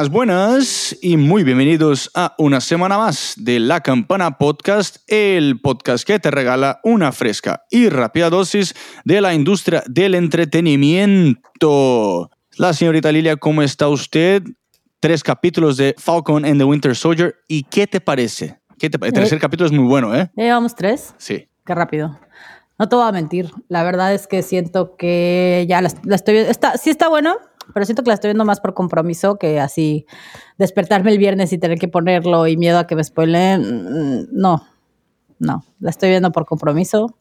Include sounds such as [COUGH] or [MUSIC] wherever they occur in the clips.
Buenas, buenas y muy bienvenidos a una semana más de La Campana Podcast, el podcast que te regala una fresca y rápida dosis de la industria del entretenimiento. La señorita Lilia, ¿cómo está usted? Tres capítulos de Falcon and the Winter Soldier. ¿Y qué te parece? ¿Qué te El tercer Eh. capítulo es muy bueno, ¿eh? ¿Ya llevamos tres? Sí. Qué rápido. No te voy a mentir. La verdad es que siento que ya la, la estoy viendo. Está, sí está bueno, pero siento que la estoy viendo más por compromiso que así despertarme el viernes y tener que ponerlo y miedo a que me spoilen. Mm, No, no. La estoy viendo por compromiso.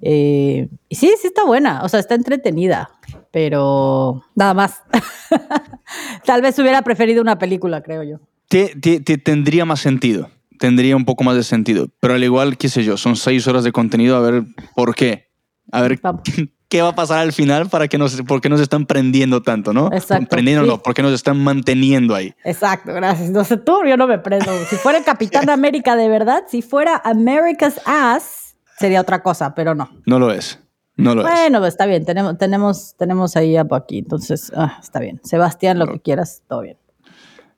Eh, y sí, sí está buena. O sea, está entretenida, pero nada más. [LAUGHS] Tal vez hubiera preferido una película, creo yo. Te, te- te tendría más sentido. Tendría un poco más de sentido. Pero al igual, qué sé yo, son seis horas de contenido. A ver por qué. A ver. Qué va a pasar al final para que nos, por qué nos están prendiendo tanto, ¿no? Exacto, Prendiendo sí. no, porque nos están manteniendo ahí. Exacto, gracias. No sé tú, yo no me prendo. Si fuera el Capitán América de verdad, si fuera America's Ass, sería otra cosa, pero no. No lo es. No lo es. Bueno, está bien, tenemos, tenemos, tenemos ahí a aquí, entonces ah, está bien. Sebastián, lo que quieras, todo bien.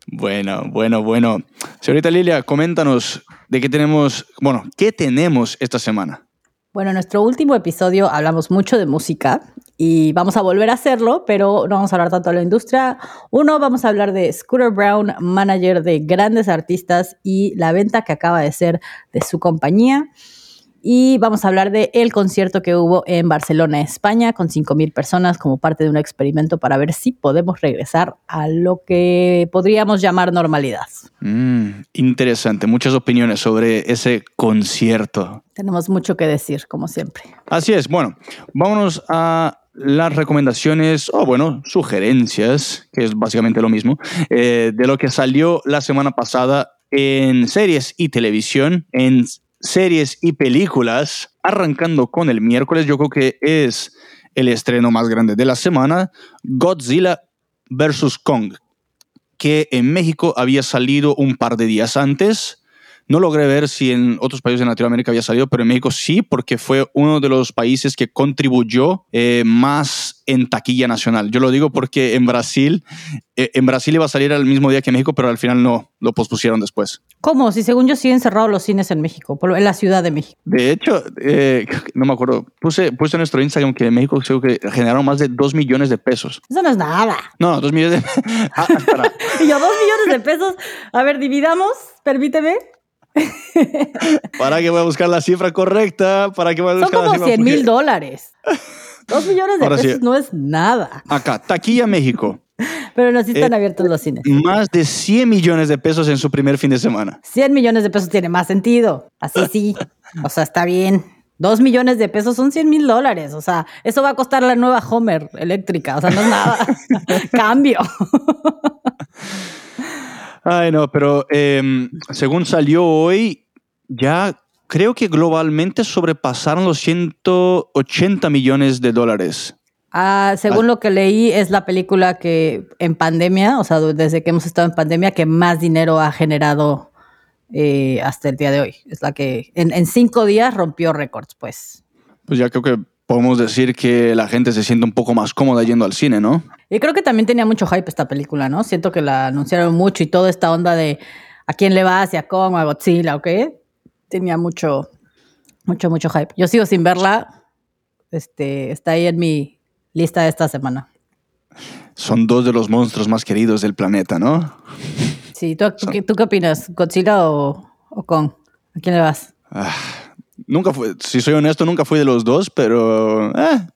Bueno, bueno, bueno. Señorita Lilia, coméntanos de qué tenemos, bueno, qué tenemos esta semana. Bueno, en nuestro último episodio hablamos mucho de música y vamos a volver a hacerlo, pero no vamos a hablar tanto de la industria. Uno, vamos a hablar de Scooter Brown, manager de grandes artistas y la venta que acaba de ser de su compañía. Y vamos a hablar de el concierto que hubo en Barcelona, España, con 5.000 personas como parte de un experimento para ver si podemos regresar a lo que podríamos llamar normalidad. Mm, interesante, muchas opiniones sobre ese concierto. Tenemos mucho que decir, como siempre. Así es, bueno, vámonos a las recomendaciones, o bueno, sugerencias, que es básicamente lo mismo, eh, de lo que salió la semana pasada en series y televisión, en series y películas, arrancando con el miércoles, yo creo que es el estreno más grande de la semana, Godzilla vs. Kong, que en México había salido un par de días antes. No logré ver si en otros países de Latinoamérica había salido, pero en México sí, porque fue uno de los países que contribuyó eh, más en taquilla nacional. Yo lo digo porque en Brasil, eh, en Brasil iba a salir al mismo día que México, pero al final no, lo pospusieron después. ¿Cómo? Si según yo siguen cerrados los cines en México, en la Ciudad de México. De hecho, eh, no me acuerdo, puse, puse en nuestro Instagram que en México creo que generaron más de 2 millones de pesos. Eso no es nada. No, 2 millones de... [LAUGHS] Ah. [LAUGHS] Y yo, dos millones de pesos. A ver, dividamos, permíteme. [LAUGHS] para que voy a buscar la cifra correcta, para que voy a Son buscar la como cifra 100 mil dólares. Dos millones de Ahora sí. pesos no es nada. Acá, taquilla México. Pero no sí están Eh, abiertos los cines. Más de 100 millones de pesos en su primer fin de semana. 100 millones de pesos tiene más sentido. Así sí. O sea, está bien. Dos millones de pesos son 100 mil dólares. O sea, eso va a costar la nueva Homer eléctrica. O sea, no es nada. [LAUGHS] Cambio. [LAUGHS] Ay, no, pero em, según salió hoy, ya creo que globalmente sobrepasaron los 180 millones de dólares. Ah, según lo que leí, es la película que en pandemia, o sea, desde que hemos estado en pandemia, que más dinero ha generado eh, hasta el día de hoy. Es la que en, en cinco días rompió récords, pues. Pues ya creo que podemos decir que la gente se siente un poco más cómoda yendo al cine, ¿no? Y creo que también tenía mucho hype esta película, ¿no? Siento que la anunciaron mucho y toda esta onda de a quién le va, hacia Kong, a Godzilla, ¿ok? Tenía mucho, mucho, mucho hype. Yo sigo sin verla. Este, está ahí en mi lista de esta semana. Son dos de los monstruos más queridos del planeta, ¿no? Sí, ¿tú, tú qué opinas? ¿Godzilla o, o Kong? ¿A quién le vas? Ah, nunca fui, si soy honesto, nunca fui de los dos, pero... eh,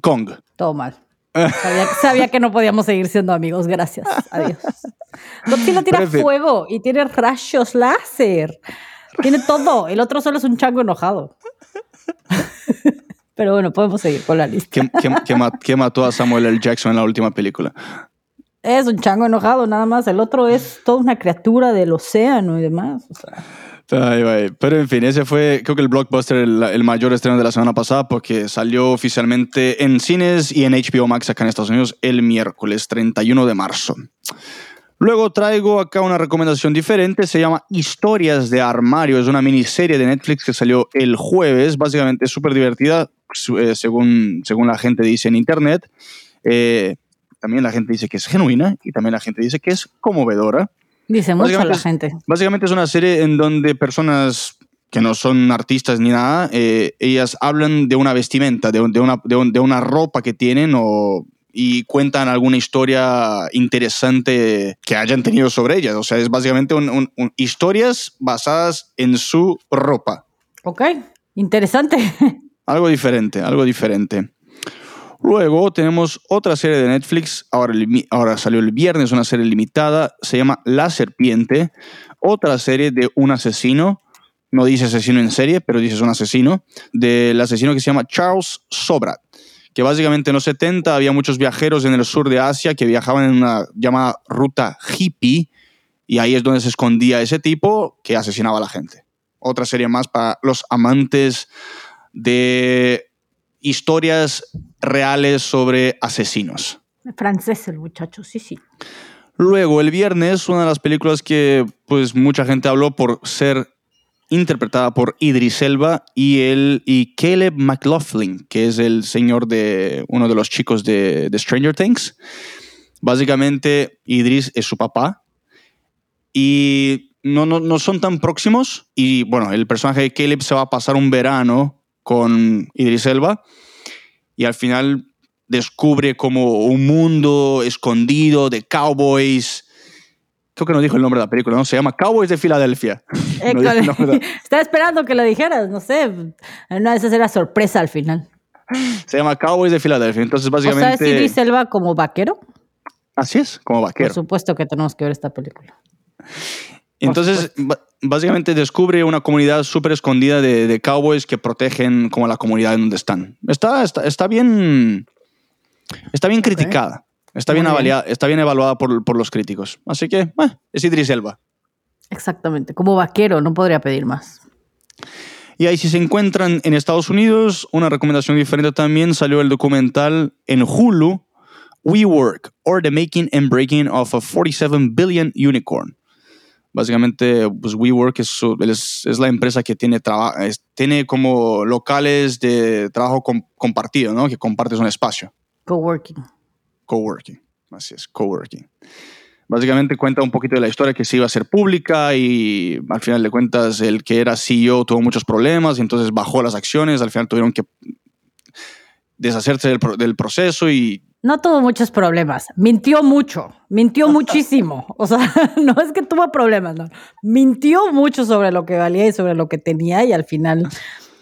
Kong. Todo mal. Sabía, sabía que no podíamos seguir siendo amigos. Gracias. Adiós. Godzilla tira fuego y tiene rayos láser. Tiene todo. El otro solo es un chango enojado. Pero bueno, podemos seguir con la lista. ¿Qué, qué- qué mató a Samuel L. Jackson en la última película? Es un chango enojado, nada más. El otro es toda una criatura del océano y demás. O sea, Ay, ay. Pero en fin, ese fue, creo que el blockbuster, el, el mayor estreno de la semana pasada, porque salió oficialmente en cines y en HBO Max acá en Estados Unidos el miércoles 31 de marzo. Luego traigo acá una recomendación diferente, se llama Historias de Armario, es una miniserie de Netflix que salió el jueves, básicamente es súper divertida, eh, según, según la gente dice en internet. Eh, también la gente dice que es genuina y también la gente dice que es conmovedora. Dice mucho la gente. Básicamente es una serie en donde personas que no son artistas ni nada, eh, ellas hablan de una vestimenta, de, un- de una, de, un- de una ropa que tienen o, y cuentan alguna historia interesante que hayan tenido sobre ellas. O sea, es básicamente un- un- un- historias basadas en su ropa. Ok, interesante. [LAUGHS] Algo diferente, algo diferente. Luego tenemos otra serie de Netflix, ahora, salió el viernes, una serie limitada, se llama La Serpiente, otra serie de un asesino, no dice asesino en serie, pero dice es un asesino, del asesino que se llama Charles Sobrat, que básicamente en los 70 había muchos viajeros en el sur de Asia que viajaban en una llamada ruta hippie, y ahí es donde se escondía ese tipo que asesinaba a la gente. Otra serie más para los amantes de historias reales sobre asesinos. Francés el muchacho, sí, sí. Luego, el viernes, una de las películas que pues mucha gente habló por ser interpretada por Idris Elba y, el, y Caleb McLaughlin, que es el señor de uno de los chicos de, de Stranger Things. Básicamente, Idris es su papá y no, no, no son tan próximos. Y bueno, el personaje de Caleb se va a pasar un verano con Idris Elba y al final descubre como un mundo escondido de cowboys. Creo que no dijo el nombre de la película, ¿no? Se llama Cowboys de Filadelfia. [LAUGHS] No nombre de- [LAUGHS] Estaba esperando que lo dijeras, no sé. Una de esas era sorpresa al final. Se llama Cowboys de Filadelfia. Entonces, O sea, básicamente. Idris Elba como vaquero. así es, como Por vaquero. supuesto que tenemos que ver esta película. Entonces, básicamente descubre una comunidad súper escondida de, de cowboys que protegen como la comunidad en donde están. Está, está, está bien. Está bien criticada. Está bien, está bien evaluada por, por los críticos. Así que, eh, es Idris Elba. Exactamente, como vaquero, no podría pedir más. Y ahí si se encuentran en Estados Unidos, una recomendación diferente también salió el documental en Hulu, We Work, or the Making and Breaking of a 47 Billion Unicorn. Básicamente, pues WeWork es, su- es, es la empresa que tiene, traba- es- tiene como locales de trabajo com- compartido, ¿no? Que compartes un espacio. Coworking. Coworking. Así es, coworking. Básicamente cuenta un poquito de la historia que se iba a hacer pública y al final de cuentas el que era CEO tuvo muchos problemas y entonces bajó las acciones. Al final tuvieron que deshacerse del proceso y No tuvo muchos problemas. Mintió mucho. Mintió [LAUGHS] muchísimo. O sea, [LAUGHS] no es que tuvo problemas, no. Mintió mucho sobre lo que valía y sobre lo que tenía y al final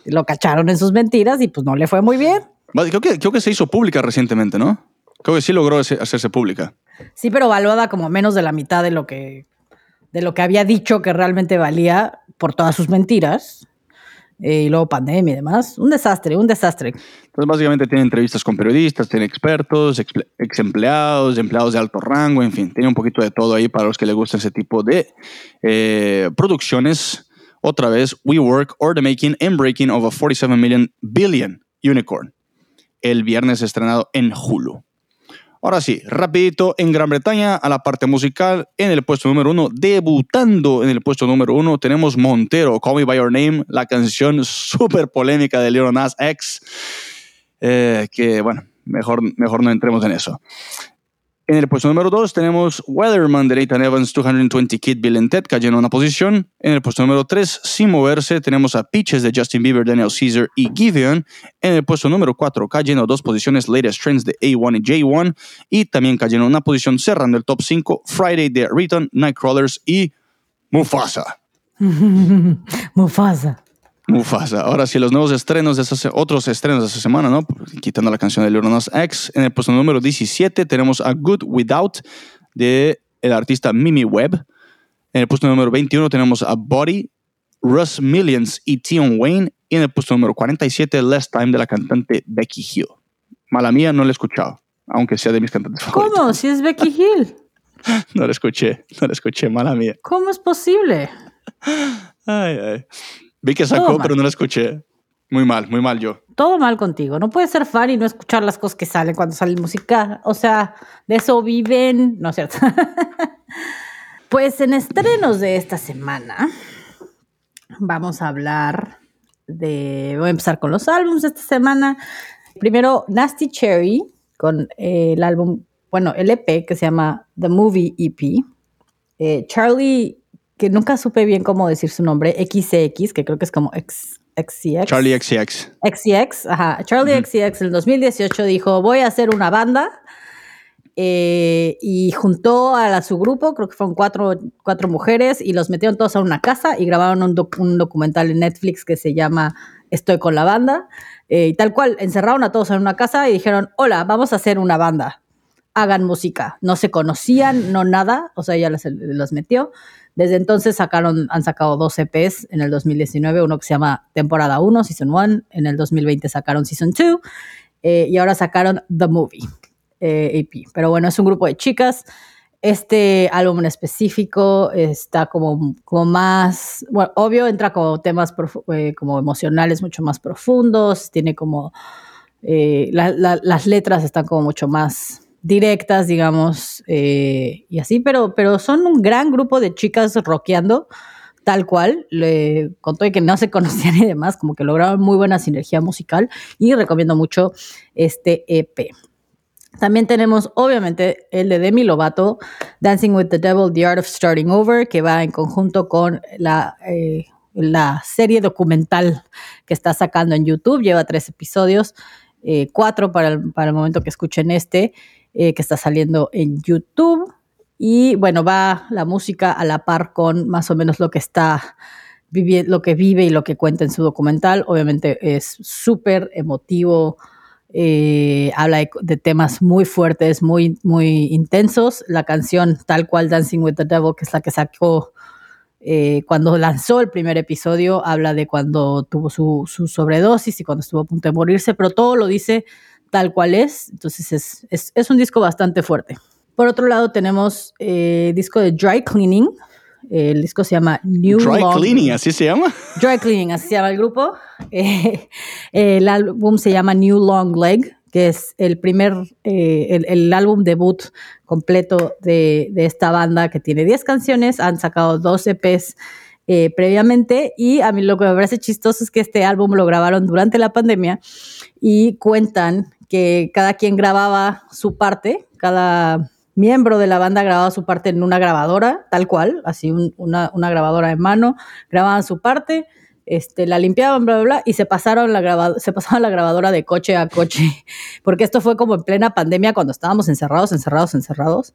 lo cacharon en sus mentiras y pues no le fue muy bien. Creo que, creo que se hizo pública recientemente, ¿no? Creo que sí logró hacerse pública. Sí, pero valuada como menos de la mitad de lo que de lo que había dicho que realmente valía por todas sus mentiras. Eh, y luego pandemia y demás. Un desastre, un desastre. Entonces, básicamente tiene entrevistas con periodistas, tiene expertos, ex, empleados, empleados de alto rango, en fin, tiene un poquito de todo ahí para los que les gusta ese tipo de eh, producciones. Otra vez, We Work or the Making and Breaking of a 47 million billion unicorn. El viernes estrenado en Hulu. Ahora sí, rapidito en Gran Bretaña a la parte musical. En el puesto número uno, debutando en el puesto número uno, tenemos Montero, Call Me By Your Name, la canción súper polémica de Lil Nas X. Eh, que bueno, mejor, mejor no entremos en eso. En el puesto número 2 tenemos Weatherman de Nathan Evans, 220 Kid Bill and Ted cayendo una posición. En el puesto número 3, sin moverse, tenemos a Peaches de Justin Bieber, Daniel Caesar y Giveon. En el puesto número 4, cayendo dos posiciones, Latest Trends de A1 y J1. Y también cayendo una posición cerrando el top 5, Friday de Return, Nightcrawlers y Mufasa. [LAUGHS] Mufasa. Mufasa. Ahora sí, los nuevos estrenos de esta se- otros estrenos de esta semana, ¿no? Quitando la canción de Lil Nas X. En el puesto número 17 tenemos a Good Without de el artista Mimi Webb. En el puesto número 21 tenemos a Body, Russ Millions y Tion Wayne. Y en el puesto número 47, Less Time de la cantante Becky Hill. Mala mía, no la he escuchado, aunque sea de mis cantantes favoritos. ¿Cómo? Si es Becky Hill. [LAUGHS] No la escuché, no la escuché, mala mía. ¿Cómo es posible? Ay, ay. Vi que sacó, pero no la escuché. Muy mal, muy mal yo. Todo mal contigo. No puedes ser fan y no escuchar las cosas que salen cuando sale música. O sea, de eso viven. No es cierto. [LAUGHS] pues en estrenos de esta semana vamos a hablar de. Voy a empezar con los álbumes de esta semana. Primero, Nasty Cherry con eh, el álbum bueno, el EP que se llama The Movie EP. Eh, Charlie, que nunca supe bien cómo decir su nombre, XCX, que creo que es como X, XCX. Charlie XCX. XCX, ajá. Charlie XCX en el 2018 dijo, voy a hacer una banda. eh, y juntó a, la- su grupo, creo que fueron cuatro, cuatro mujeres, y los metieron todos a una casa y grabaron un, doc- un documental en Netflix que se llama Estoy con la banda. Eh, y tal cual, encerraron a todos en una casa y dijeron, hola, vamos a hacer una banda. Hagan música. No se conocían, no nada, o sea, ella los, los metió. Desde entonces sacaron, han sacado dos EPs en el 2019, uno que se llama Temporada 1, Season 1, en el 2020 sacaron Season 2 eh, y ahora sacaron The Movie eh, EP. Pero bueno, es un grupo de chicas. Este álbum en específico está como, como más, bueno, obvio, entra como temas eh, como emocionales mucho más profundos, tiene como, eh, la- la- las letras están como mucho más directas, digamos, eh, y así, pero, pero son un gran grupo de chicas rockeando, tal cual, le contó que no se conocían y demás, como que lograron muy buena sinergia musical y recomiendo mucho este EP. También tenemos, obviamente, el de Demi Lovato, Dancing with the Devil, The Art of Starting Over, que va en conjunto con la, eh, la serie documental que está sacando en YouTube. Lleva tres episodios, eh, cuatro para el, para el momento que escuchen este, eh, que está saliendo en YouTube. Y bueno, va la música a la par con más o menos lo que está viviendo, lo que vive y lo que cuenta en su documental. Obviamente es súper emotivo, eh, habla de, de temas muy fuertes, muy, muy intensos. La canción tal cual Dancing with the Devil, que es la que sacó eh, cuando lanzó el primer episodio, habla de cuando tuvo su, su sobredosis y cuando estuvo a punto de morirse, pero todo lo dice tal cual es. Entonces es, es, es un disco bastante fuerte. Por otro lado tenemos eh, disco de Dry Cleaning. El disco se llama New Dry Long- Cleaning, así se llama. Dry Cleaning, así se llama el grupo. Eh, el álbum se llama New Long Leg, que es el primer, eh, el, el álbum debut completo de, de esta banda que tiene 10 canciones. Han sacado dos EPs eh, previamente y a mí lo que me parece chistoso es que este álbum lo grabaron durante la pandemia y cuentan que cada quien grababa su parte, cada miembro de la banda grababa su parte en una grabadora, tal cual, así un- una, grabadora de mano, grababan su parte, este, la limpiaban, bla, bla, bla, y se pasaron la se la grabadora de coche a coche, [LAUGHS] porque esto fue como en plena pandemia cuando estábamos encerrados, encerrados, encerrados.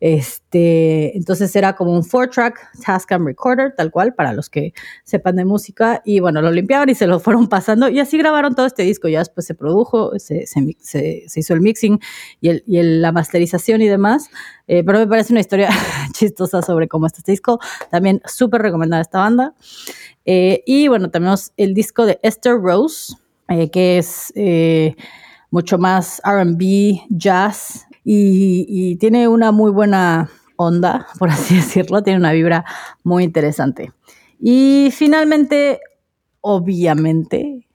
Este, entonces era como un four-track Tascam Recorder, tal cual, para los que sepan de música, y bueno, lo limpiaban y se lo [LAUGHS] fueron pasando, y así grabaron todo este disco, ya después se produjo, se, se, hizo el mixing y, la masterización y demás, eh, pero me parece una historia [LAUGHS] chistosa sobre cómo está este disco, también súper recomendada esta banda. Eh, y bueno, tenemos el disco de Esther Rose, eh, que es eh, mucho más RB, jazz, y, y tiene una muy buena onda, por así [LAUGHS] decirlo, tiene una vibra muy interesante. Y finalmente, obviamente,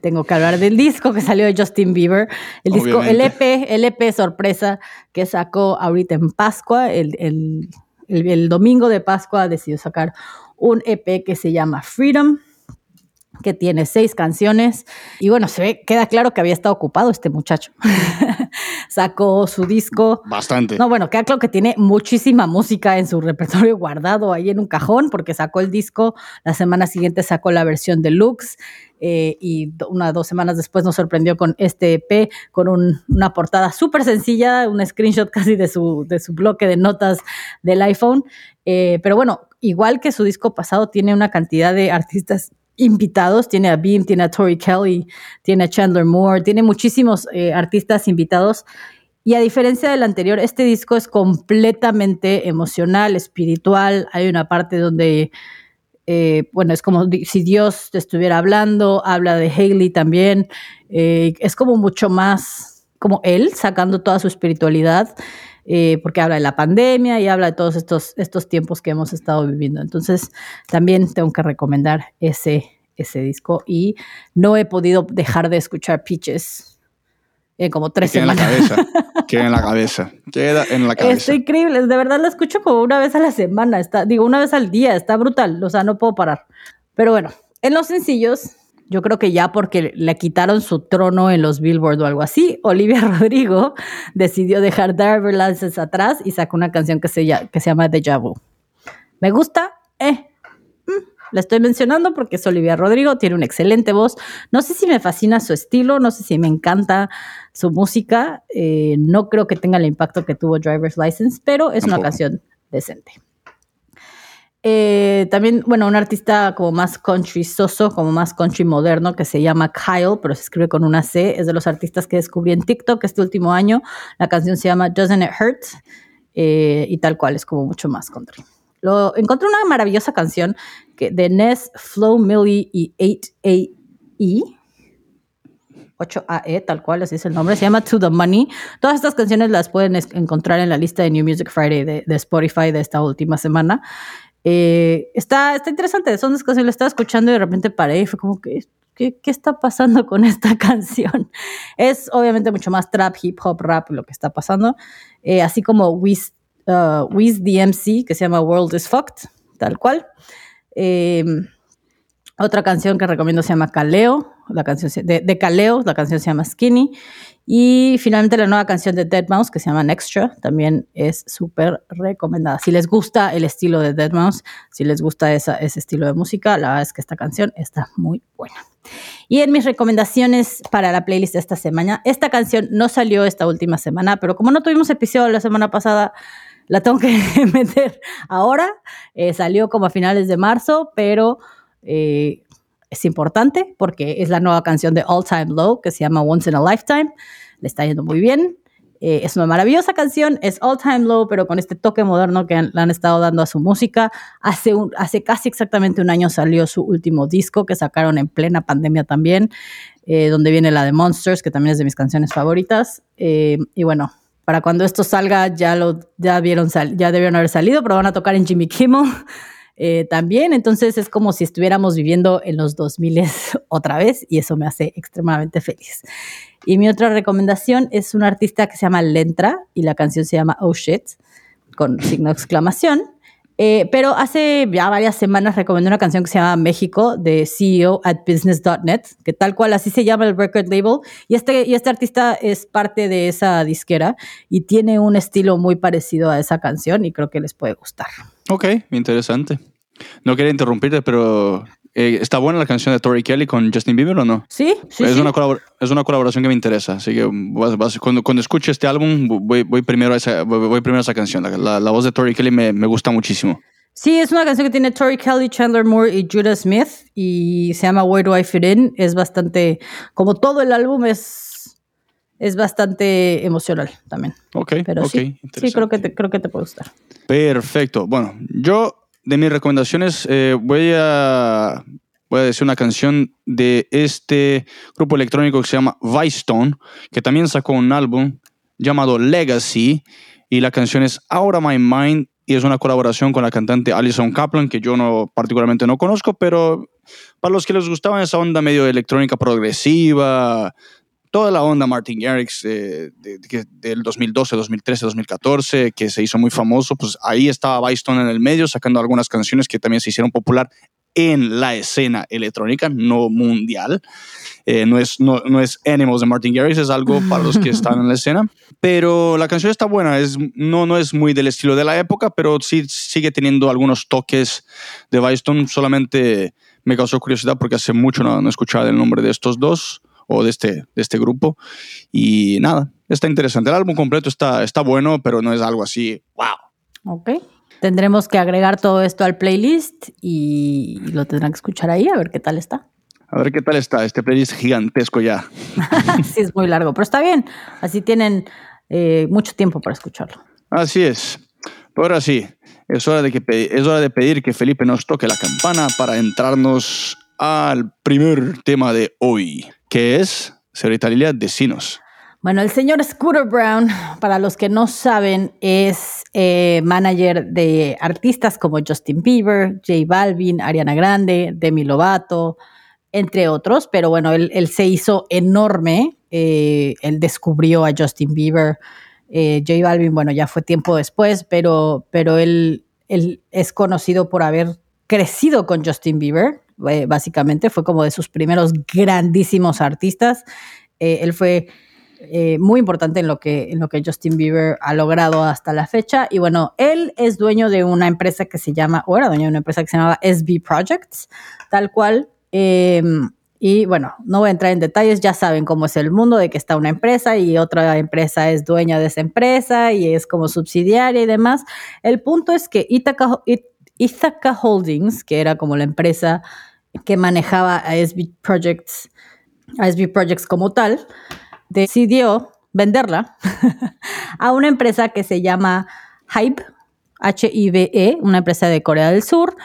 tengo que hablar del disco que salió de Justin Bieber, el disco, el. EP, el EP sorpresa que sacó ahorita en Pascua, el, el- el- el domingo de Pascua decidió sacar un EP que se llama Freedom, que tiene seis canciones. Y bueno, se ve, queda claro que había estado ocupado este muchacho. [LAUGHS] Sacó su disco. Bastante. No, bueno, queda claro que tiene muchísima música en su repertorio guardado ahí en un cajón, porque sacó el disco, la semana siguiente sacó la versión deluxe. eh, y una dos semanas después nos sorprendió con este EP, con un- una portada súper sencilla, un screenshot [LAUGHS] casi de su, de su bloque de notas del iPhone. Eh, pero bueno, igual que su disco pasado, tiene una cantidad de artistas invitados. Tiene a Beam, tiene a Tori Kelly, tiene a Chandler Moore, tiene muchísimos eh, artistas invitados. Y a diferencia del anterior, este disco es completamente emocional, espiritual. Hay una parte donde, eh, bueno, es como si Dios te estuviera hablando, habla de Haley también. Eh, es como mucho más como él, sacando toda su espiritualidad, eh, porque habla de la pandemia y habla de todos estos, estos tiempos que hemos estado viviendo. Entonces, también tengo que recomendar ese, ese disco y no he podido dejar de escuchar Peaches en como tres Queda en la semanas. cabeza. Queda en la cabeza. Queda en la cabeza. Está increíble, de verdad la escucho como una vez a la semana, está, digo, una vez al día, está brutal, o sea, no puedo parar. Pero bueno, en los sencillos, yo creo que ya porque le quitaron su trono en los Billboard o algo así, Olivia [LAUGHS] Rodrigo decidió dejar Driver License atrás y sacó una canción que se, llama, que se llama Deja Vu. Me gusta, eh, mm, la estoy mencionando porque es Olivia Rodrigo, tiene una excelente voz. No sé si me fascina su estilo, no sé si me encanta su música. Eh, no creo que tenga el impacto que tuvo Driver's License, pero es una canción decente. Eh, también, bueno, un artista como más country soso, como más country moderno, que se llama Kyle, pero se escribe con una C, es de los artistas que descubrí en TikTok este último año. La canción se llama Doesn't It Hurt eh, y tal cual, es como mucho más country. Lo, encontré una maravillosa canción que, de Ness, Flow Millie y 8AE. 8AE, tal cual, así es el nombre, se llama To the Money. Todas estas canciones las pueden encontrar en la lista de New Music Friday de, de Spotify de esta última semana. Eh, está, está interesante, son las canciones, estaba escuchando y de repente paré y fue como que, ¿qué, ¿qué, está pasando [LAUGHS] con esta canción? Es obviamente mucho más trap, hip hop, rap lo que está pasando, eh, así como Wiz, uh, Wiz DMC, que se llama World is Fucked, tal cual. Eh, otra canción que recomiendo se llama Caleo, la canción de, de Caleo, la canción se llama Skinny. Y finalmente la nueva canción de Dead Mouse que se llama Extra también es súper recomendada. Si les gusta el estilo de Dead Mouse, si les gusta ese estilo de música, la verdad es que esta canción está muy buena. Y en mis recomendaciones para la playlist de esta semana, esta canción no salió esta última semana, pero como no tuvimos episodio la semana pasada, la tengo que [LAUGHS] meter ahora. Eh, salió como a finales de marzo, pero eh, es importante porque es la nueva canción de All Time Low que se llama Once in a Lifetime. Le está yendo muy bien. Eh, es una maravillosa canción, es All Time Low, pero con este toque moderno que han, le han estado dando a su música. Hace, hace casi exactamente un año salió su último disco que sacaron en plena pandemia también, eh, donde viene la de Monsters, que también es de mis canciones favoritas. Eh, y bueno, para cuando esto salga ya lo ya vieron ya debieron haber salido, pero van a tocar en Jimmy Kimmel. Eh, también. Entonces es como si estuviéramos viviendo en los 2000 [LAUGHS] otra vez y eso me hace extremadamente feliz. Y mi otra recomendación es un artista que se llama Lentra y la canción se llama Oh Shit con signo de exclamación. Eh, pero hace ya varias semanas recomendé una canción que se llama México de CEO at Business.net, que tal cual así se llama el record label. Y este, y este artista es parte de esa disquera y tiene un estilo muy parecido a esa canción y creo que les puede gustar. Ok, interesante. No quería interrumpirte, pero eh, ¿está buena la canción de Tori Kelly con Justin Bieber o no? Sí, sí. Es, sí. Una, es una colaboración que me interesa. Así que vas, vas, cuando, cuando escuche este álbum, voy, voy, primero, a esa, voy, voy primero a esa canción. La, la, voz de Tori Kelly me, me, gusta muchísimo. Sí, es una canción que tiene Tori Kelly, Chandler Moore y Judah Smith y se llama Where Do I Fit In. Es bastante, como todo el álbum, es, es bastante emocional también. Ok, Pero okay, sí, sí creo, que te, creo que te puede gustar. Perfecto. Bueno, yo de mis recomendaciones eh, voy, a, decir una canción de este grupo electrónico que se llama Vicestone, que también sacó un álbum llamado Legacy y la canción es Out of My Mind y es una colaboración con la cantante Alison Kaplan, que yo no particularmente no conozco, pero para los que les gustaba esa onda medio electrónica progresiva, toda la onda Martin Garrix eh, de, de, del 2012, 2013, 2014, que se hizo muy famoso, pues ahí estaba Bystone en el medio sacando algunas canciones que también se hicieron popular en la escena electrónica, no mundial. Eh, no, es, no, no, es Animals de Martin Garrix, es algo para los que [LAUGHS] están en la escena. Pero la canción está buena, es, no, no es muy del estilo de la época, pero sí sigue teniendo algunos toques de Bystone. Solamente me causó curiosidad porque hace mucho no, no escuchaba el nombre de estos dos o de este, de este grupo. Y nada, está interesante. El álbum completo está, está bueno, pero no es algo así, wow. Ok. Tendremos que agregar todo esto al playlist y lo tendrán que escuchar ahí a ver qué tal está. A ver qué tal está este playlist gigantesco ya. [LAUGHS] sí, es muy largo, pero está bien. Así tienen eh, mucho tiempo para escucharlo. Así es. Pero ahora sí, es hora, de que, es hora de pedir que Felipe nos toque la campana para entrarnos al primer tema de hoy, que es, señorita Lilia, decinos. Bueno, el señor Scooter Brown, para los que no saben, es eh, manager de artistas como Justin Bieber, J Balvin, Ariana Grande, Demi Lovato, entre otros, pero bueno, él, él se hizo enorme, eh, él descubrió a Justin Bieber, eh, J Balvin, bueno, ya fue tiempo después, pero, pero él, él es conocido por haber crecido con Justin Bieber, eh, básicamente, fue como de sus primeros grandísimos artistas. Eh, él fue eh, muy importante en lo, que, en lo que Justin Bieber ha logrado hasta la fecha. Y bueno, él es dueño de una empresa que se llama, o era dueño de una empresa que se llamaba SB Projects, tal cual. Em, y bueno, no voy a entrar en detalles, ya saben cómo es el mundo de que está una empresa y otra empresa es dueña de esa empresa y es como subsidiaria y demás. El punto es que Ithaca, Holdings, que era como la empresa que manejaba a Projects, a Projects como tal, decidió venderla [LAUGHS] a una empresa que se llama Hybe, H-I-B-E, una empresa de Corea del Sur,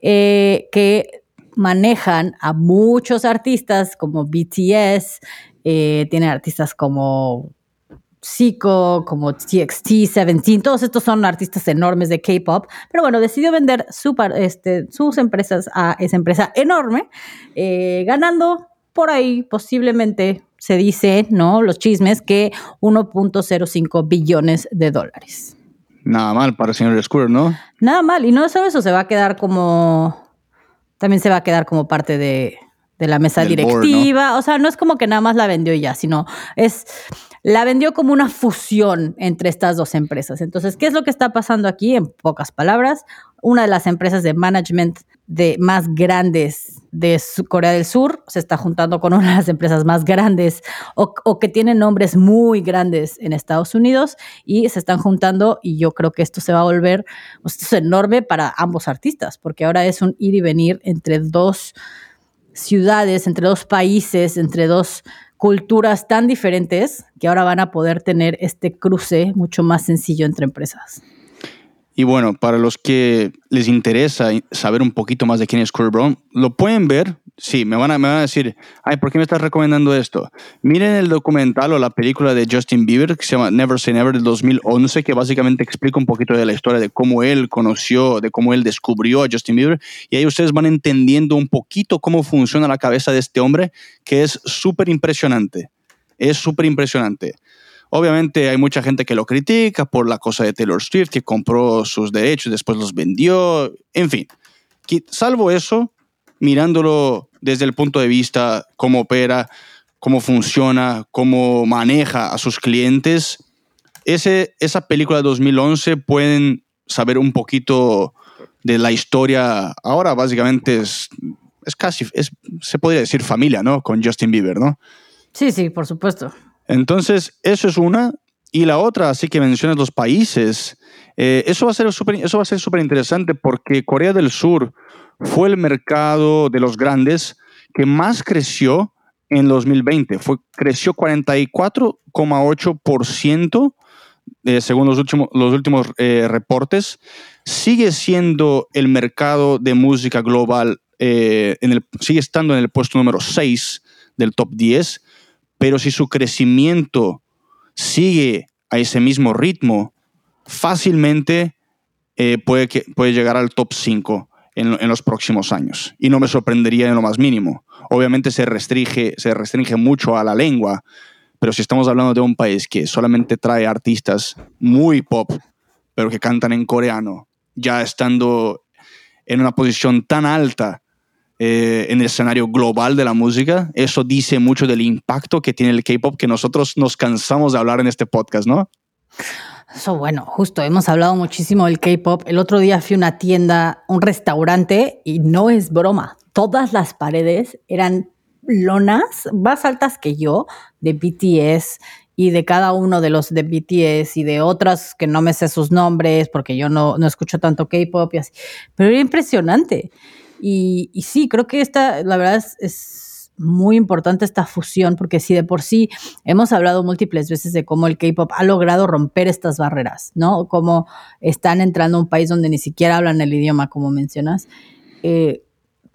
eh, que manejan a muchos artistas como BTS, eh, tienen artistas como Zico, como TXT, Seventeen, todos estos son artistas enormes de K-pop, pero bueno, decidió vender este, sus empresas a esa empresa enorme, eh, ganando por ahí posiblemente se dice, ¿no? Los chismes que 1.05 billones de dólares. Nada mal para el señor Square, ¿no? Nada mal, y no solo eso, se va a quedar como también se va a quedar como parte de, la mesa directiva. O sea, no es como que nada más la vendió ya, sino es la vendió como una fusión entre estas dos empresas. Entonces, ¿qué es lo que está pasando aquí? En pocas palabras, una de las empresas de management de más grandes de Corea del Sur se está juntando con una de las empresas más grandes o, que tienen nombres muy grandes en Estados Unidos y se están juntando y yo creo que esto se va a volver, esto es enorme para ambos artistas porque ahora es un ir y venir entre dos ciudades, entre dos países, entre dos culturas tan diferentes que ahora van a poder tener este cruce mucho más sencillo entre empresas. Y bueno, para los que les interesa saber un poquito más de quién es Corey Brown, lo pueden ver. Sí, me van, a, me van a decir, ay, ¿por qué me estás recomendando esto? Miren el documental o la película de Justin Bieber que se llama Never Say Never del 2011, que básicamente explica un poquito de la historia de cómo él conoció, de cómo él descubrió a Justin Bieber. Y ahí ustedes van entendiendo un poquito cómo funciona la cabeza de este hombre, que es súper impresionante. Es súper impresionante. Obviamente hay mucha gente que lo critica por la cosa de Taylor Swift, que compró sus derechos, después los vendió, en fin. Salvo eso, mirándolo desde el punto de vista cómo opera, cómo funciona, cómo maneja a sus clientes, ese, esa película de 2011 pueden saber un poquito de la historia. Ahora básicamente es, es casi, es, se podría decir familia, ¿no? Con Justin Bieber, ¿no? Sí, sí, por supuesto. Entonces, eso es una. Y la otra, así que mencionas los países, eh, eso va a ser súper interesante porque Corea del Sur fue el mercado de los grandes que más creció en 2020. Fue, creció 44,8% eh, según los últimos, los últimos eh, reportes. Sigue siendo el mercado de música global, en el, sigue estando en el puesto número 6 del top 10 pero si su crecimiento sigue a ese mismo ritmo, fácilmente eh, puede, que, puede llegar al top 5 en, los próximos años. Y no me sorprendería en lo más mínimo. Obviamente se restringe, se restringe mucho a la lengua, pero si estamos hablando de un país que solamente trae artistas muy pop, pero que cantan en coreano, ya estando en una posición tan alta eh, en el escenario global de la música, eso dice mucho del impacto que tiene el K-pop que nosotros nos cansamos de hablar en este podcast, ¿no? Eso, bueno, justo, hemos hablado muchísimo del K-pop. El otro día fui a una tienda, un restaurante, y no es broma. Todas las paredes eran lonas más altas que yo de BTS y de cada uno de los de BTS y de otras que no me sé sus nombres porque yo no, no escucho tanto K-pop y así. Pero era impresionante. Y, sí, creo que esta, la verdad, es, muy importante esta fusión, porque si de por sí hemos hablado múltiples veces de cómo el K-pop ha logrado romper estas barreras, ¿no? Cómo están entrando a un país donde ni siquiera hablan el idioma, como mencionas. Eh,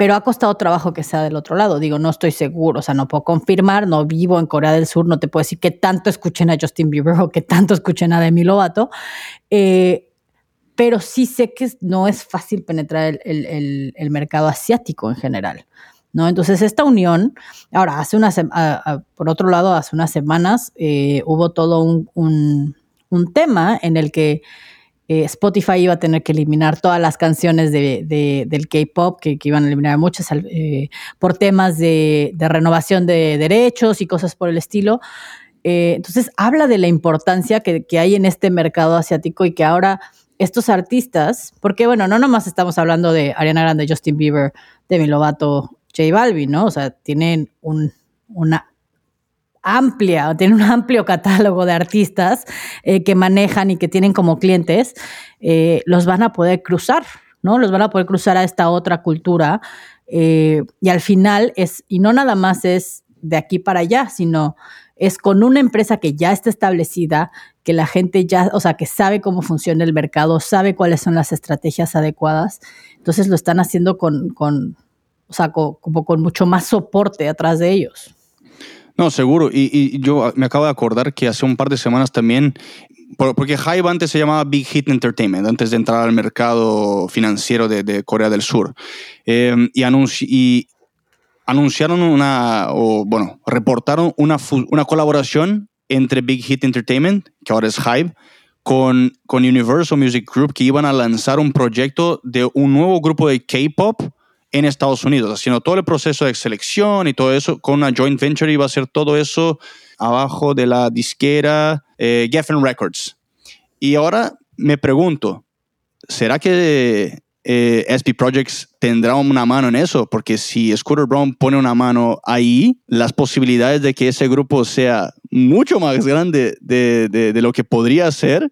pero ha costado trabajo que sea del otro lado. Digo, no estoy seguro, o sea, no puedo confirmar, no vivo en Corea del Sur, no te puedo decir que tanto escuchen a Justin Bieber o que tanto escuchen a Demi Lovato. Eh, pero sí sé que no es fácil penetrar el, mercado asiático en general. ¿No? Entonces, esta unión, ahora, hace una por otro lado, hace unas semanas eh, hubo todo un, tema en el que eh, Spotify iba a tener que eliminar todas las canciones de, del K-pop, que, iban a eliminar muchas eh, por temas de, renovación de derechos y cosas por el estilo. Eh, entonces, habla de la importancia que, que, hay en este mercado asiático y que ahora estos artistas, porque bueno, no nomás estamos hablando de Ariana Grande, Justin Bieber, Demi Lovato, J Balvin, ¿no? O sea, tienen un, una amplia, tienen un amplio catálogo de artistas eh, que manejan y que tienen como clientes, eh, los van a poder cruzar, ¿no? Los van a poder cruzar a esta otra cultura. Eh, y al final es, y no nada más es de aquí para allá, sino es con una empresa que ya está establecida, que la gente ya, o sea, que sabe cómo funciona el mercado, sabe cuáles son las estrategias adecuadas. Entonces lo están haciendo con, con o sea, como con mucho más soporte atrás de ellos. No, seguro. Y, yo me acabo de acordar que hace un par de semanas también, porque Hive antes se llamaba Big Hit Entertainment, antes de entrar al mercado financiero de, Corea del Sur. Eh, y, anunciaron una, o bueno, reportaron una, una colaboración entre Big Hit Entertainment, que ahora es Hive, con, con Universal Music Group, que iban a lanzar un proyecto de un nuevo grupo de K-pop en Estados Unidos, haciendo todo el proceso de selección y todo eso con una joint venture iba a ser todo eso abajo de la disquera eh, Geffen Records. Y ahora me pregunto, ¿será que eh, SP Projects tendrá una mano en eso? Porque si Scooter Brown pone una mano ahí, las posibilidades de que ese grupo sea mucho más grande de, de lo que podría ser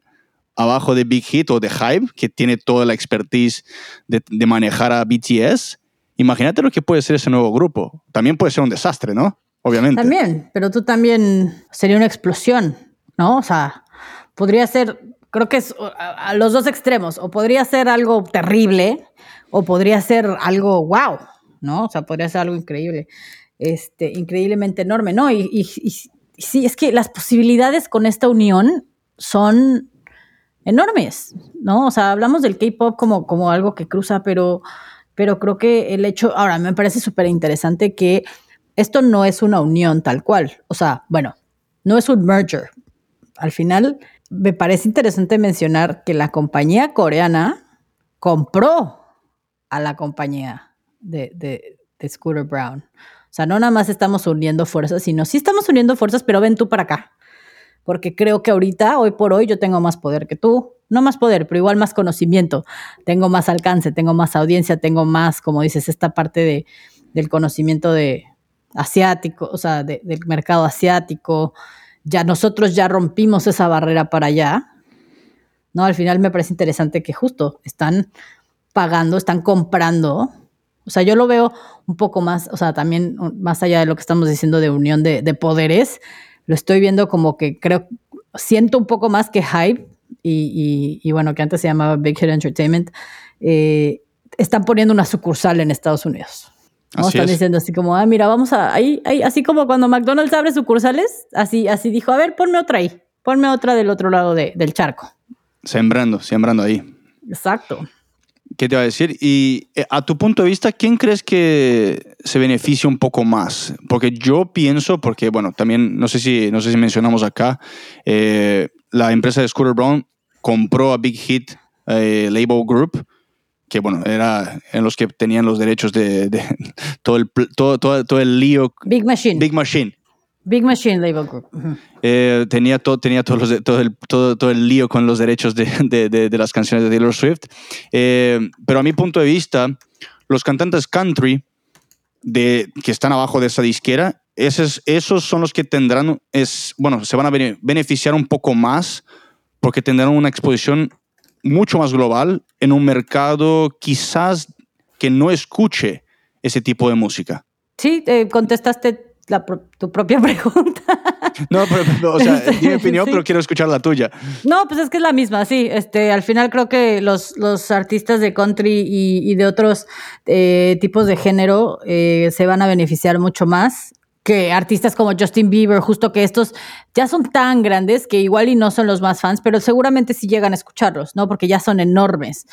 abajo de Big Hit o de Hype, que tiene toda la expertise de, de manejar a BTS, Imagínate lo que puede ser ese nuevo grupo. También puede ser un desastre, ¿no? Obviamente. También, pero tú también sería una explosión, ¿no? O sea, podría ser, creo que es a, los dos extremos, o podría ser algo terrible, o podría ser algo wow, ¿no? O sea, podría ser algo increíble, este, increíblemente enorme, ¿no? Y, y sí, es que las posibilidades con esta unión son enormes, ¿no? O sea, hablamos del K-pop como, como algo que cruza, pero pero creo que el hecho, ahora me parece súper interesante que esto no es una unión tal cual, o sea, bueno, no es un merger. Al final, me parece interesante mencionar que la compañía coreana compró a la compañía de, de, Scooter Brown. O sea, no nada más estamos uniendo fuerzas, sino sí estamos uniendo fuerzas, pero ven tú para acá. Porque creo que ahorita, hoy por hoy, yo tengo más poder que tú no más poder, pero igual más conocimiento, tengo más alcance, tengo más audiencia, tengo más, como dices, esta parte de, del conocimiento de asiático, o sea, del mercado asiático. Ya nosotros ya rompimos esa barrera para allá. No, al final me parece interesante que justo están pagando, están comprando. O sea, yo lo veo un poco más, o sea, también más allá de lo que estamos diciendo de unión de poderes, lo estoy viendo como que creo, siento un poco más que hype y, bueno, que antes se llamaba Big Hit Entertainment, eh, están poniendo una sucursal en Estados Unidos. Están diciendo así como, ah, mira, vamos a, ahí, ahí, así como cuando McDonald's abre sucursales, así, así dijo, a ver, ponme otra ahí, ponme otra del otro lado del charco. Sembrando, sembrando ahí. Exacto. ¿Qué te va a decir? Y eh, a tu punto de vista, ¿quién crees que se beneficia un poco más? Porque yo pienso, porque bueno, también no sé si, no sé si mencionamos acá, eh, la empresa de Scooter Brown compró a Big Hit eh, Label Group, que bueno, era en los que tenían los derechos de, [LAUGHS] todo, el, todo, todo, el lío. Big Machine. Big Machine. Big Machine Label Group. Eh, tenía todo, tenía todos los, todo, el, todo, todo, el lío con los derechos [LAUGHS] de, de, de las canciones de Taylor Swift. Eh, pero a mi punto de vista, los cantantes country de, que están abajo de esa disquera esos, esos son los que tendrán, es, bueno, se van a beneficiar un poco más porque tendrán una exposición mucho más global en un mercado quizás que no escuche ese tipo de música. Sí, contestaste tu propia [LAUGHS] pregunta. No, pero, o sea, [LAUGHS] mi opinión, pero quiero escuchar la tuya. No, pues es que es la misma, sí. Este, al final creo que los, los artistas de country y, de otros eh, tipos de género eh, se van a beneficiar mucho más que artistas como Justin Bieber, justo que estos ya son tan grandes que igual y no son los más fans, pero seguramente sí llegan a escucharlos, ¿no? Porque ya son enormes.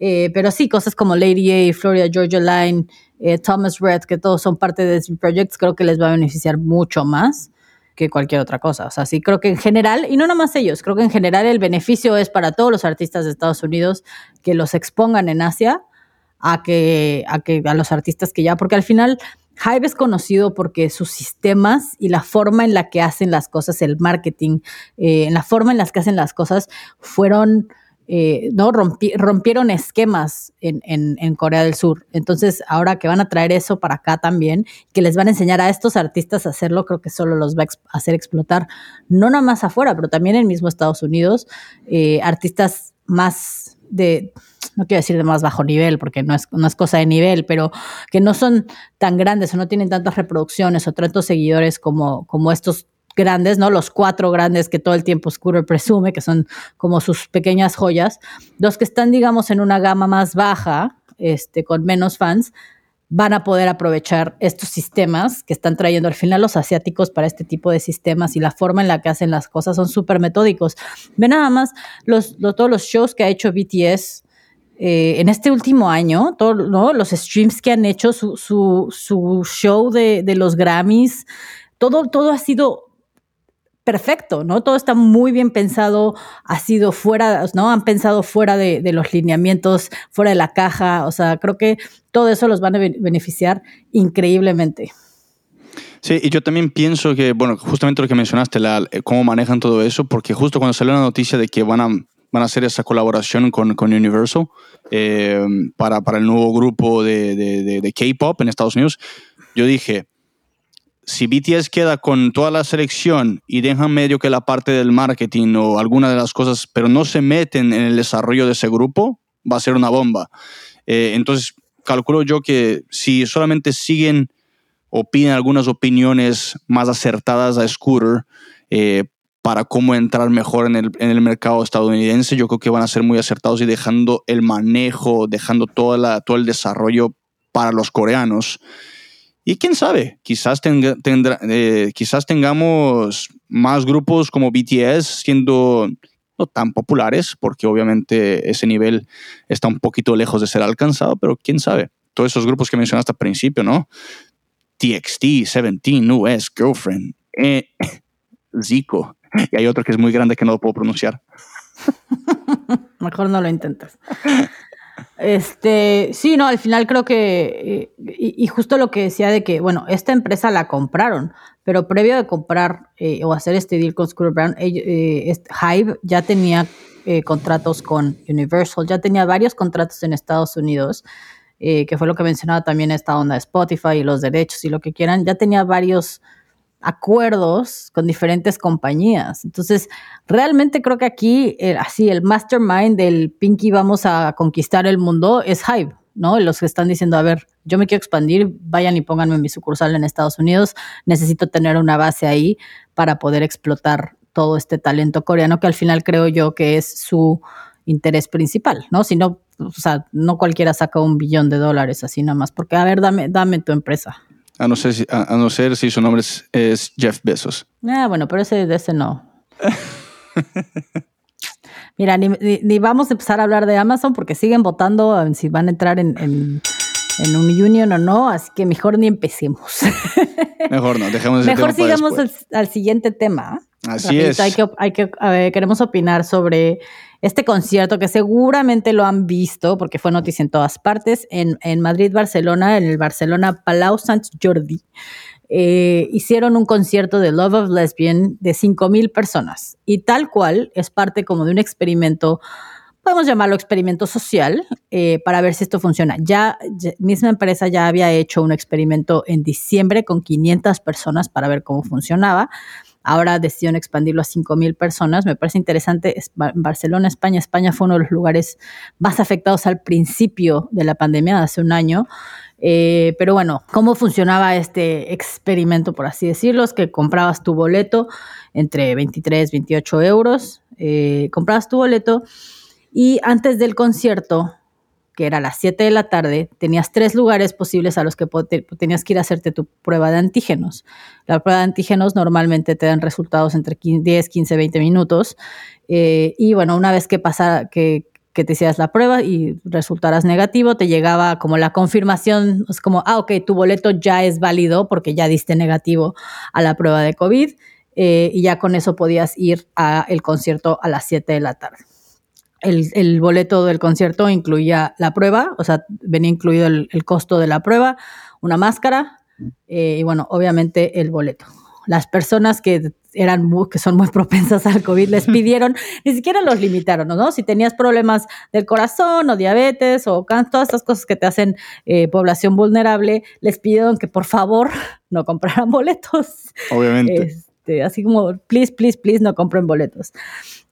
Eh, pero sí, cosas como Lady A, Florida Georgia Line, eh, Thomas Red, que todos son parte de Projects, creo que les va a beneficiar mucho más que cualquier otra cosa. O sea, sí creo que en general, y no nada más ellos, creo que en general el beneficio es para todos los artistas de Estados Unidos que los expongan en Asia a que a, que, a los artistas que ya, porque al final Hive es conocido porque sus sistemas y la forma en la que hacen las cosas, el marketing, eh, en la forma en las que hacen las cosas, fueron, eh, ¿no? rompieron esquemas en, en, Corea del Sur. Entonces, ahora que van a traer eso para acá también, que les van a enseñar a estos artistas a hacerlo, creo que solo los va a hacer explotar, no nada más afuera, pero también en mismo Estados Unidos, eh, artistas más de, no quiero decir de más bajo nivel, porque no es, no es cosa de nivel, pero que no son tan grandes o no tienen tantas reproducciones o tantos seguidores como, como estos grandes, ¿no? Los cuatro grandes que todo el tiempo Scooter presume, que son como sus pequeñas joyas. Los que están, digamos, en una gama más baja, este, con menos fans, van a poder aprovechar estos sistemas que están trayendo al final los asiáticos para este tipo de sistemas y la forma en la que hacen las cosas son súper metódicos. Ve nada más los, todos los shows que ha hecho BTS eh, en este último año, ¿no? los streams que han hecho, su, su, su show de, de, los Grammys, todo, todo ha sido perfecto, ¿no? Todo está muy bien pensado, ha sido fuera, ¿no? Han pensado fuera de, los lineamientos, fuera de la caja, o sea, creo que todo eso los van a beneficiar increíblemente. Sí, y yo también pienso que, bueno, justamente lo que mencionaste, la, eh, cómo manejan todo eso, porque justo cuando salió la noticia de que van a, van a hacer esa colaboración con, con Universal eh, para, para, el nuevo grupo de, de, de K-Pop en Estados Unidos, yo dije, si BTS queda con toda la selección y dejan medio que la parte del marketing o alguna de las cosas, pero no se meten en el desarrollo de ese grupo, va a ser una bomba. Eh, entonces, calculo yo que si solamente siguen o piden algunas opiniones más acertadas a Scooter eh, para cómo entrar mejor en el, en el, mercado estadounidense, yo creo que van a ser muy acertados y dejando el manejo, dejando toda la, todo el desarrollo para los coreanos. Y quién sabe, quizás, tenga, tendrá, eh, quizás tengamos más grupos como BTS siendo no tan populares, porque obviamente ese nivel está un poquito lejos de ser alcanzado, pero quién sabe. Todos esos grupos que mencionaste al principio, ¿no? TXT, Seventeen, US, Girlfriend, eh, [COUGHS] Zico. Y hay otro que es muy grande que no lo puedo pronunciar. [LAUGHS] Mejor no lo intentes. Este, sí, no, al final creo que, eh, y, justo lo que decía de que, bueno, esta empresa la compraron, pero previo de comprar eh, o hacer este deal con Scooter Brown, eh, Hive ya tenía contratos con Universal, ya tenía varios contratos en Estados Unidos, que fue lo que mencionaba también esta onda de Spotify y los derechos y lo que quieran, ya tenía varios acuerdos con diferentes compañías. Entonces, realmente creo que aquí, eh, así, el mastermind del Pinky vamos a conquistar el mundo es Hive, ¿no? Los que están diciendo, a ver, yo me quiero expandir, vayan y pónganme mi sucursal en Estados Unidos, necesito tener una base ahí para poder explotar todo este talento coreano que al final creo yo que es su interés principal, ¿no? Si no, o sea, no cualquiera saca un billón de dólares así nada más, porque a ver, dame, dame tu empresa. A no ser si, a, no ser si su nombre es, Jeff Bezos. Ah, bueno, pero ese, de ese no. [LAUGHS] Mira, ni, vamos a empezar a hablar de Amazon porque siguen votando si van a entrar en, en, un union o no, así que mejor ni empecemos. [LAUGHS] Mejor no, dejemos ese Mejor sigamos al, siguiente tema. Así es. Hay que, hay que, ver, queremos opinar sobre este concierto que seguramente lo han visto porque fue noticia en todas partes, en, Madrid, Barcelona, en el Barcelona Palau Sant Jordi. Eh, hicieron un concierto de Love of Lesbian de 5.000 personas y tal cual es parte como de un experimento, podemos llamarlo experimento social, eh, para ver si esto funciona. Ya, misma empresa ya había hecho un experimento en diciembre con 500 personas para ver cómo funcionaba. Ahora decidieron expandirlo a 5.000 personas. Me parece interesante. Barcelona, España. España fue uno de los lugares más afectados al principio de la pandemia, hace un año. Eh, pero bueno, ¿cómo funcionaba este experimento, por así decirlo? Es que comprabas tu boleto entre 23, 28 euros. Eh, comprabas tu boleto y antes del concierto que era a las 7 de la tarde, tenías tres lugares posibles a los que tenías que ir a hacerte tu prueba de antígenos. La prueba de antígenos normalmente te dan resultados entre 10, 15, 20 minutos. Eh, y bueno, una vez que pasara, que, que te hicieras la prueba y resultaras negativo, te llegaba como la confirmación, es como, ah, ok, tu boleto ya es válido porque ya diste negativo a la prueba de COVID eh, y ya con eso podías ir al concierto a las 7 de la tarde. El, boleto del concierto incluía la prueba, o sea, venía incluido el, costo de la prueba, una máscara eh, y bueno, obviamente el boleto. Las personas que eran muy, que son muy [LAUGHS] propensas al COVID les pidieron, ni siquiera los limitaron, ¿no? Si tenías problemas del corazón o diabetes o todas estas cosas que te hacen eh, población vulnerable, les pidieron que por favor [LAUGHS] no compraran [LAUGHS] boletos. Obviamente. Este, así como, please, please, please, no compren boletos.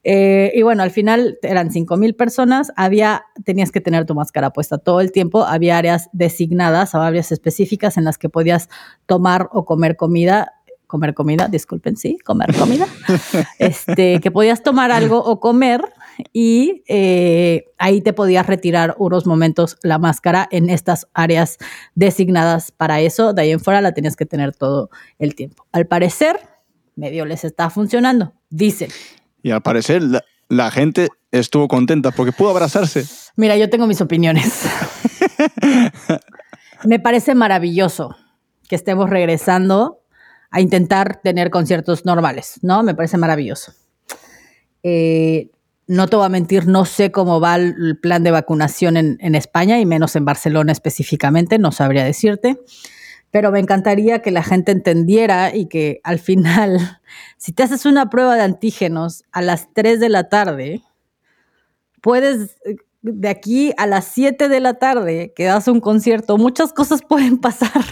Eh, y bueno, al final eran 5 mil personas, había, tenías que tener tu máscara puesta todo el tiempo, había áreas designadas o áreas específicas en las que podías tomar o comer comida, comer comida, disculpen, sí, comer comida, [LAUGHS] este, que podías tomar algo o comer y eh, ahí te podías retirar unos momentos la máscara en estas áreas designadas para eso, de ahí en fuera la tenías que tener todo el tiempo. Al parecer, medio les está funcionando, dicen. Y al parecer la, gente estuvo contenta porque pudo abrazarse. Mira, yo tengo mis opiniones. [LAUGHS] Me parece maravilloso que estemos regresando a intentar tener conciertos normales, ¿no? Me parece maravilloso. Eh, no te voy a mentir, no sé cómo va el plan de vacunación en, en España y menos en Barcelona específicamente, no sabría decirte pero me encantaría que la gente entendiera y que al final, [LAUGHS] si te haces una prueba de antígenos a las 3 de la tarde, puedes de aquí a las 7 de la tarde que das un concierto, muchas cosas [LAUGHS] pueden pasar.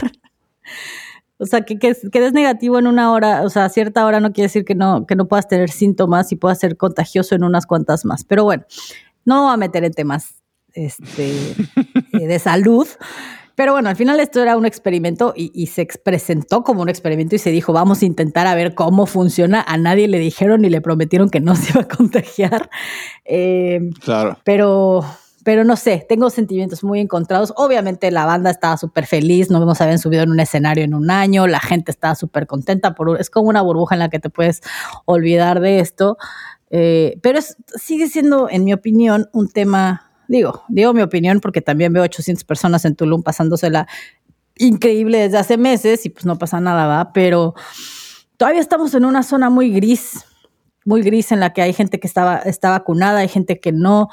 o sea, que, que, des negativo en una hora, o sea, a cierta hora no quiere decir que no, que no puedas tener síntomas y puedas ser contagioso en unas cuantas más. Pero bueno, no voy a meter en temas este, [LAUGHS] de salud, pero bueno, al final esto era un experimento y, se presentó como un experimento y se dijo, vamos a intentar a ver cómo funciona. A nadie le dijeron ni le prometieron que no [LAUGHS] se iba a contagiar. Eh, claro. Pero, pero no sé, tengo sentimientos muy encontrados. Obviamente la banda estaba súper feliz, no nos habían subido en un escenario en un año, la gente estaba súper contenta, por, es como una burbuja en la que te puedes olvidar de esto. Eh, pero sigue siendo, en mi opinión, un tema Digo, digo mi opinión porque también veo 800 personas en Tulum pasándosela increíble desde hace meses y pues no pasa nada, ¿va? Pero todavía estamos en una zona muy gris, muy gris en la que hay gente que estaba, está vacunada, hay gente que no,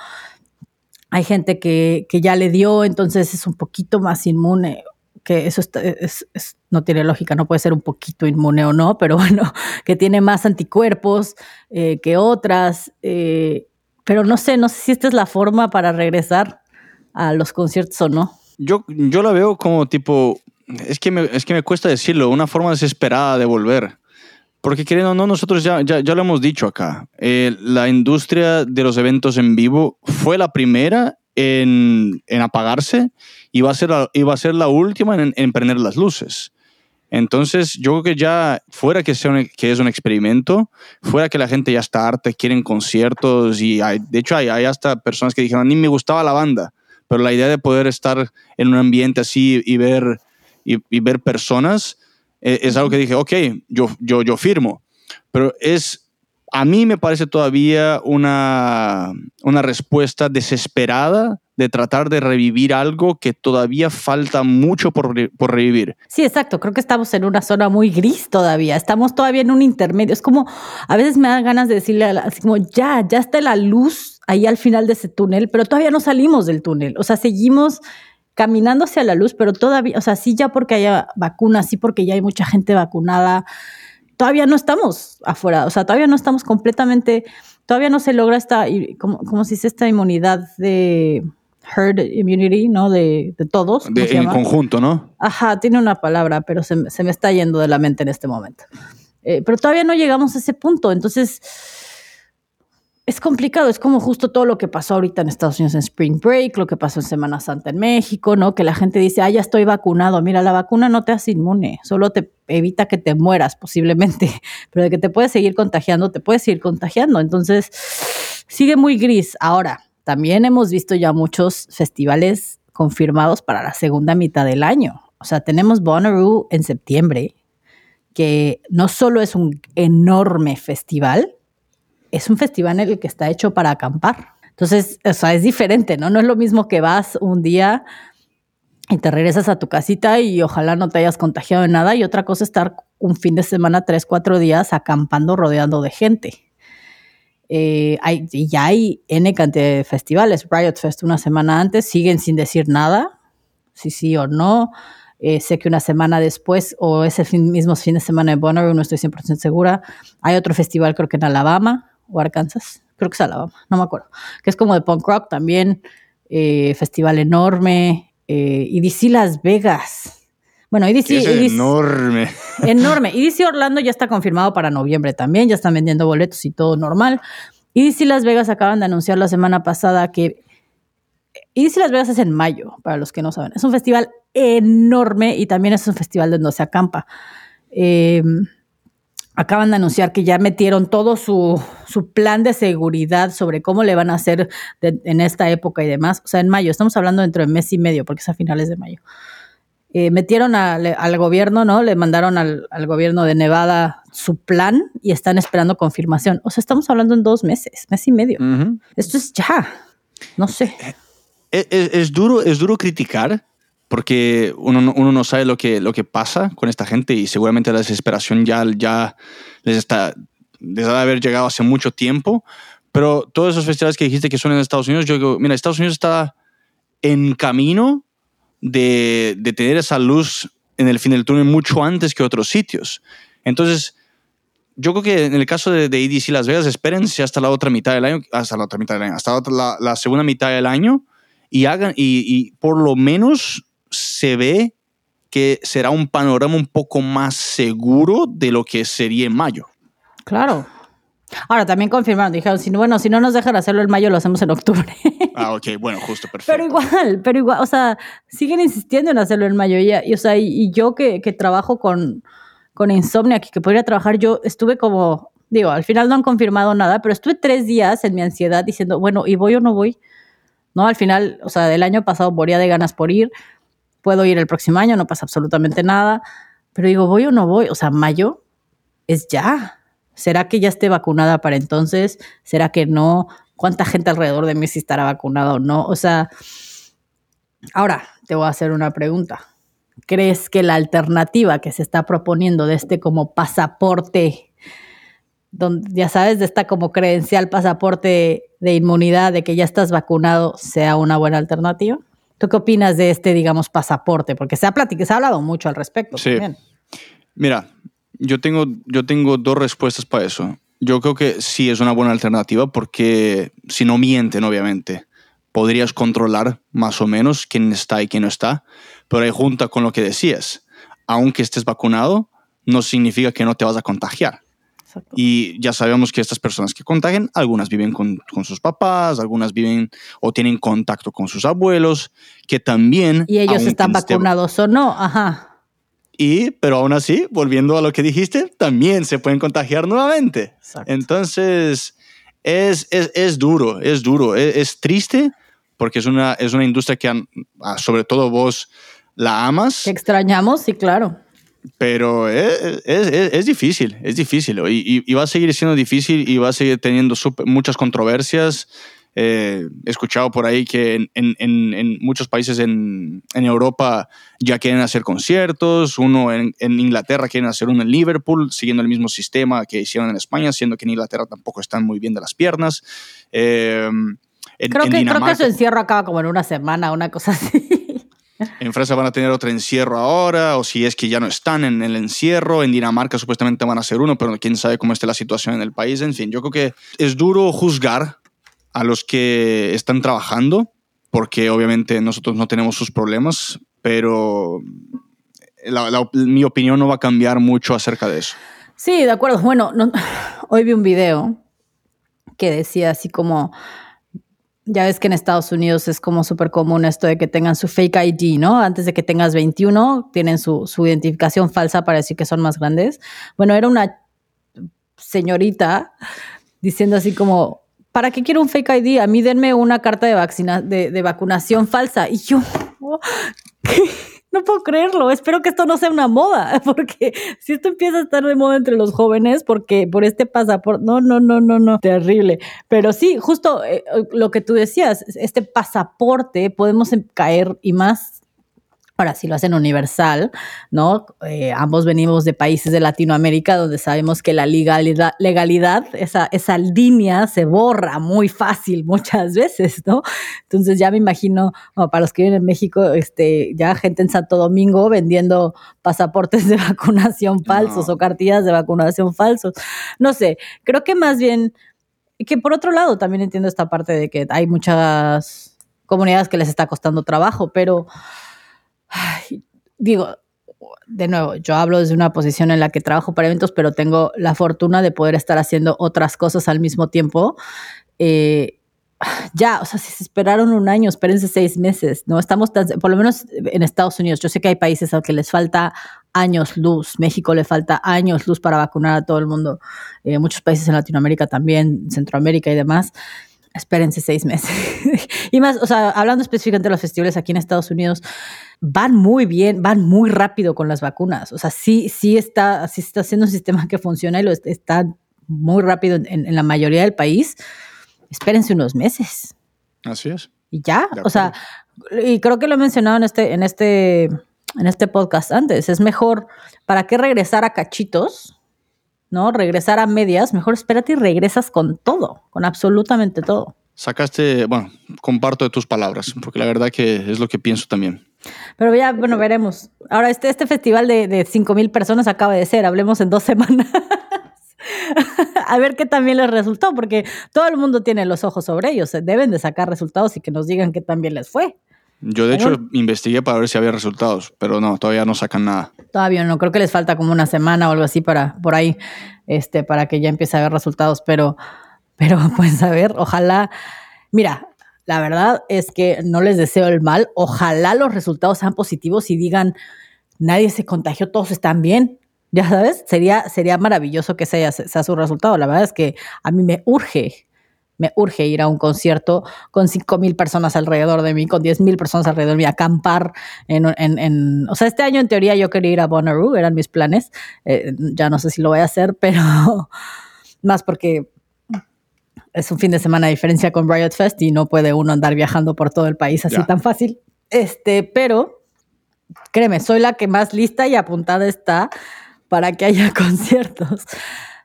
hay gente que, que ya le dio, entonces es un poquito más inmune que eso es, no tiene lógica, no puede ser un poquito inmune o no, pero [LAUGHS] bueno, que tiene más anticuerpos eh, que otras. Eh, pero no sé, no sé si esta es la forma para regresar a los conciertos o no. Yo, yo la veo como tipo, es que, me, es que me cuesta decirlo, una forma desesperada de volver. Porque queriendo o no, nosotros ya, ya, ya, lo hemos dicho acá. Eh, la industria de los eventos en vivo fue la primera en, en apagarse y va a ser la, a ser la última en, en prender las luces. Entonces, yo creo que ya fuera que, sea que es un experimento, fuera que la gente ya está harta, quieren conciertos y hay, de hecho hay, hay hasta personas que dijeron, ni me gustaba la banda, pero la idea de poder estar en un ambiente así y ver, y, ver personas es, es algo que dije, ok, yo, yo, yo firmo, pero es a mí me parece todavía una, una respuesta desesperada de tratar de revivir algo que todavía falta mucho por, por, revivir. Sí, exacto. Creo que estamos en una zona muy gris todavía. Estamos todavía en un intermedio. Es como, a veces me dan ganas de decirle, así como, ya, ya está la luz ahí al final de ese túnel, pero todavía no salimos del túnel. O sea, seguimos caminando hacia la luz, pero todavía, o sea, sí ya porque haya vacunas, sí porque ya hay mucha gente vacunada todavía no estamos afuera, o sea, todavía no estamos completamente, todavía no se logra esta, como, como si es esta inmunidad de herd immunity, ¿no? De, de todos. De, en conjunto, ¿no? Ajá, tiene una palabra, pero se, se, me está yendo de la mente en este momento. Eh, pero todavía no llegamos a ese punto, entonces es complicado, es como justo todo lo que pasó ahorita en Estados Unidos en Spring Break, lo que pasó en Semana Santa en México, ¿no? Que la gente dice, ah, ya estoy vacunado. Mira, la vacuna no te hace inmune, solo te evita que te mueras posiblemente, [LAUGHS] pero de que te puedes seguir contagiando, te puedes seguir contagiando. Entonces, sigue muy gris. Ahora, también hemos visto ya muchos festivales confirmados para la segunda mitad del año. O sea, tenemos Bonnaroo en septiembre, que no solo es un enorme festival, es un festival en el que está hecho para acampar. Entonces, o sea, es diferente, ¿no? No es lo mismo que vas un día y te regresas a tu casita y ojalá no te hayas contagiado de nada. Y otra cosa, estar un fin de semana, tres, cuatro días acampando rodeando de gente. Eh, hay, ya hay N cantidad de festivales. Riot Fest una semana antes, siguen sin decir nada, si sí o no. Eh, sé que una semana después, o ese mismo fin de semana en Bonnaroo, no estoy 100% segura, hay otro festival, creo que en Alabama o Arkansas, creo que es Alabama, no me acuerdo, que es como de punk rock también, eh, festival enorme, eh, DC Las Vegas. Bueno, EDC, es enorme. [LAUGHS] Enorme. EDC Orlando ya está confirmado para noviembre también, ya están vendiendo boletos y todo normal. EDC Las Vegas acaban de anunciar la semana pasada que EDC Las Vegas es en mayo, para los que no saben. Es un festival enorme y también es un festival donde se acampa. Em, acaban de anunciar que ya metieron todo su, plan de seguridad sobre cómo le van a hacer en esta época y demás. O sea, en mayo, estamos hablando dentro de mes y medio, porque es a finales de mayo. Eh, metieron al gobierno, ¿no? Le mandaron al, gobierno de Nevada su plan y están esperando confirmación. O sea, estamos hablando en dos meses, mes y medio. Esto es ya. No sé. Eh, es, duro, es duro criticar porque uno no, uno no sabe lo que, lo que pasa con esta gente y seguramente la desesperación ya, ya les está, les ha de haber llegado hace mucho tiempo. Pero todos esos festivales que dijiste que son en Estados Unidos, yo digo, mira, Estados Unidos está en camino de, de tener esa luz en el fin del túnel mucho antes que otros sitios. Entonces, yo creo que en el caso de, de EDC Las Vegas, espérense hasta la otra mitad del año, hasta la otra mitad del año, hasta la, segunda mitad del año y hagan, y, por lo menos se ve que será un panorama un poco más seguro de lo que sería en mayo. Claro. Ahora también confirmaron, dijeron, si, bueno, si no nos dejan hacerlo en mayo, lo hacemos en octubre. [LAUGHS] Ah, ok, bueno, justo, [LAUGHS] perfecto. Pero igual, pero igual, o sea, siguen insistiendo en hacerlo en mayo. Y, o sea, y, yo que, que, trabajo con, con Insomnia, que, que podría trabajar, yo estuve como, digo, al final no han confirmado nada, pero estuve tres días en mi ansiedad diciendo, bueno, ¿y voy o no voy? ¿No? Al final, o sea, del año pasado moría de ganas por ir puedo ir el próximo año, no pasa absolutamente nada, pero digo, ¿voy o no voy? O sea, mayo es ya. ¿Será que ya esté vacunada para entonces? ¿Será que no? ¿Cuánta gente alrededor de mí sí estará vacunada o no? O sea, ahora te voy a hacer una pregunta. ¿Crees que la alternativa que se está proponiendo de este como pasaporte, donde, ya sabes, de esta como credencial pasaporte de inmunidad, de que ya estás vacunado, sea una buena alternativa? ¿Tú qué opinas de este, digamos, pasaporte? Porque se ha, platicado, se ha hablado mucho al respecto sí. también. Mira, yo tengo, yo tengo dos respuestas para eso. Yo creo que sí es una buena alternativa porque si no mienten, obviamente, podrías controlar más o menos quién está y quién no está. Pero ahí junta con lo que decías, aunque estés vacunado, no significa que no te vas a contagiar. Y ya sabemos que estas personas que contagian, algunas viven con, con, sus papás, algunas viven o tienen contacto con sus abuelos, que también... Y ellos están vacunados o no, ajá. Y, pero aún así, volviendo a lo que dijiste, también se pueden contagiar nuevamente. Exacto. Entonces, es, es, es, duro, es duro, es, es, triste porque es una, es una industria que ah, sobre todo vos la amas. Que extrañamos, sí, claro pero es, es, es, difícil, es difícil y, y, va a seguir siendo difícil y va a seguir teniendo super, muchas controversias. Eh, he escuchado por ahí que en, en, en muchos países en, Europa ya quieren hacer conciertos, uno en, Inglaterra quieren hacer uno en Liverpool, siguiendo el mismo sistema que hicieron en España, siendo que en Inglaterra tampoco están muy bien de las piernas. Eh, creo, que, creo que su encierro acaba como en una semana, una cosa así. [LAUGHS] En Francia van a tener otro encierro ahora, o si es que ya no están en el encierro. En Dinamarca supuestamente van a ser uno, pero quién sabe cómo esté la situación en el país. En fin, yo creo que es duro juzgar a los que están trabajando, porque obviamente nosotros no tenemos sus problemas, pero mi opinión no va a cambiar mucho acerca de eso. Sí, de acuerdo. Bueno, [LAUGHS] hoy vi un video que decía así como ya ves que en Estados Unidos es como súper común esto de que tengan su fake ID, ¿no? Antes de que tengas 21, tienen su, su, identificación falsa para decir que son más grandes. Bueno, era una señorita diciendo así como, ¿para qué quiero un fake ID? A mí denme una carta de, vaccina, de, de vacunación falsa. Y yo, ¿qué? no puedo creerlo. Espero que esto no sea una moda, [LAUGHS] porque si esto empieza a estar de moda entre los jóvenes, porque por este pasaporte, no, no, no, no, no, terrible. Pero sí, justo eh, lo que tú decías, este pasaporte podemos caer y más Ahora, si lo hacen universal, ¿no? Eh, ambos venimos de países de Latinoamérica donde sabemos que la legalidad, legalidad esa, esa línea se borra muy fácil [LAUGHS] muchas veces, ¿no? Entonces ya me imagino, para los que viven en México, este, ya gente en Santo Domingo vendiendo pasaportes [LAUGHS] de vacunación falsos o cartillas de vacunación falsos. No sé, creo que más bien, que por otro lado también entiendo esta parte de que hay muchas comunidades que les está costando trabajo, pero digo, de nuevo, yo hablo desde una posición en la que trabajo para eventos, pero tengo la fortuna de poder estar haciendo otras cosas al mismo tiempo. Eh, ya, o sea, si se esperaron un año, espérense seis meses, ¿no? Estamos, por lo menos en Estados Unidos, yo sé que hay países a los que les falta años luz, México le falta años luz para vacunar a todo el mundo, eh, muchos países en Latinoamérica también, Centroamérica y demás espérense seis meses. [LAUGHS] y más, o sea, hablando específicamente de los festivales aquí en Estados Unidos, van muy bien, van muy rápido con las vacunas. O sea, sí, sí está, sí está siendo un sistema que funciona y lo está muy rápido en, la mayoría del país. Espérense unos meses. Así es. Y ya, o sea, y creo que lo he mencionado en este, en este, en este podcast antes. Es mejor, ¿para qué regresar a cachitos? ¿No? Regresar a medias, mejor espérate y regresas con todo, con absolutamente todo. Sacaste, bueno, comparto de tus palabras, porque la verdad que es lo que pienso también. Pero ya, bueno, veremos. Ahora, este, este festival de, de 5 mil personas acaba de ser, hablemos en dos semanas. [LAUGHS] a ver qué también les resultó, porque todo el mundo tiene los ojos sobre ellos, deben de sacar resultados y que nos digan qué también les fue. Yo de hecho investigué para ver si había resultados, pero no, todavía no sacan nada. Todavía no, creo que les falta como una semana o algo así para por ahí, este, para que ya empiece a haber resultados, pero, pero [LAUGHS] pues a ver, ojalá, mira, la verdad es que no les deseo el mal, ojalá los resultados sean positivos y digan, nadie se contagió, todos están bien, ya sabes, sería, sería maravilloso que sea, sea su resultado, la verdad es que a mí me urge me urge ir a un concierto con 5 mil personas alrededor de mí, con 10 mil personas alrededor de mí, acampar en, en, en, O sea, este año en teoría yo quería ir a Bonnaroo, eran mis planes. Eh, ya no sé si lo voy a hacer, [LAUGHS] pero más porque es un fin de semana de diferencia con Riot Fest y no puede uno andar viajando por todo el país así tan fácil. Este, pero créeme, soy la que más lista y apuntada está para que haya [LAUGHS] conciertos.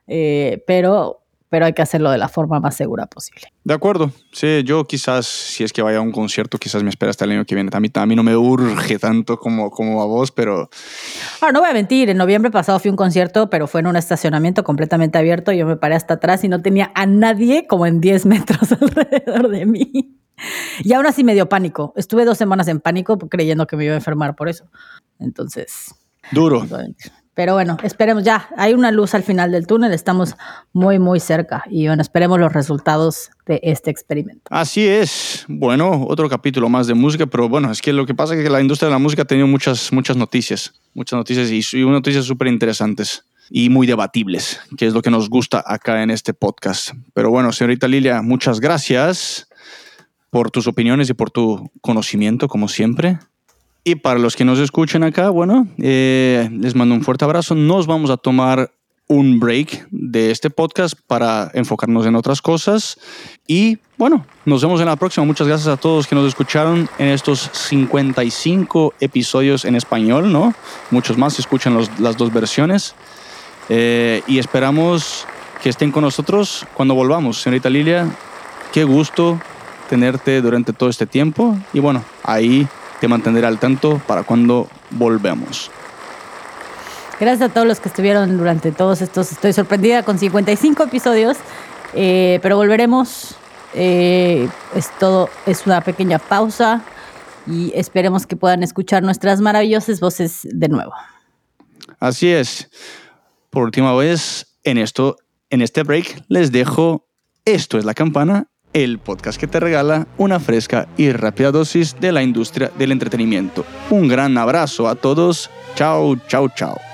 Eh, pero pero hay que hacerlo de la forma más segura posible. De acuerdo. Sí, yo quizás, si es que vaya a un concierto, quizás me espera hasta el año que viene. A mí, a mí no me urge tanto como, como a vos, pero... Ahora, no voy a mentir, en noviembre pasado fui a un concierto, pero fue en un estacionamiento completamente abierto. Yo me paré hasta atrás y no tenía a nadie como en 10 [LAUGHS] metros alrededor de mí. Y aún así me dio pánico. Estuve dos semanas en pánico creyendo que me iba a enfermar por eso. Entonces... Duro. Pero bueno, esperemos ya. Hay una luz al final del túnel, estamos muy, muy cerca y bueno, esperemos los resultados de este experimento. Así es. Bueno, otro capítulo más de música, pero bueno, es que lo que pasa es que la industria de la música ha tenido muchas, muchas noticias, muchas noticias y, noticias súper interesantes y muy debatibles, que es lo que nos gusta acá en este podcast. Pero bueno, señorita Lilia, muchas gracias por tus opiniones y por tu conocimiento, como siempre. Y para los que nos escuchen acá, bueno, eh, les mando un fuerte abrazo. Nos vamos a tomar un break de este podcast para enfocarnos en otras cosas. Y bueno, nos vemos en la próxima. Muchas gracias a todos que nos escucharon en estos 55 episodios en español, ¿no? Muchos más si escuchan las dos versiones. Eh, y esperamos que estén con nosotros cuando volvamos. Señorita Lilia, qué gusto tenerte durante todo este tiempo. Y bueno, ahí te mantendré al tanto para cuando volvemos. Gracias a todos los que estuvieron durante todos estos. Estoy sorprendida con 55 episodios, eh, pero volveremos. Eh, es todo, es una pequeña pausa y esperemos que puedan escuchar nuestras maravillosas voces de nuevo. Así es. Por última vez, en esto, en este break, les dejo Esto es la campana el podcast que te regala una fresca y rápida dosis de la industria del entretenimiento. Un gran abrazo a todos. Chao, chao, chao.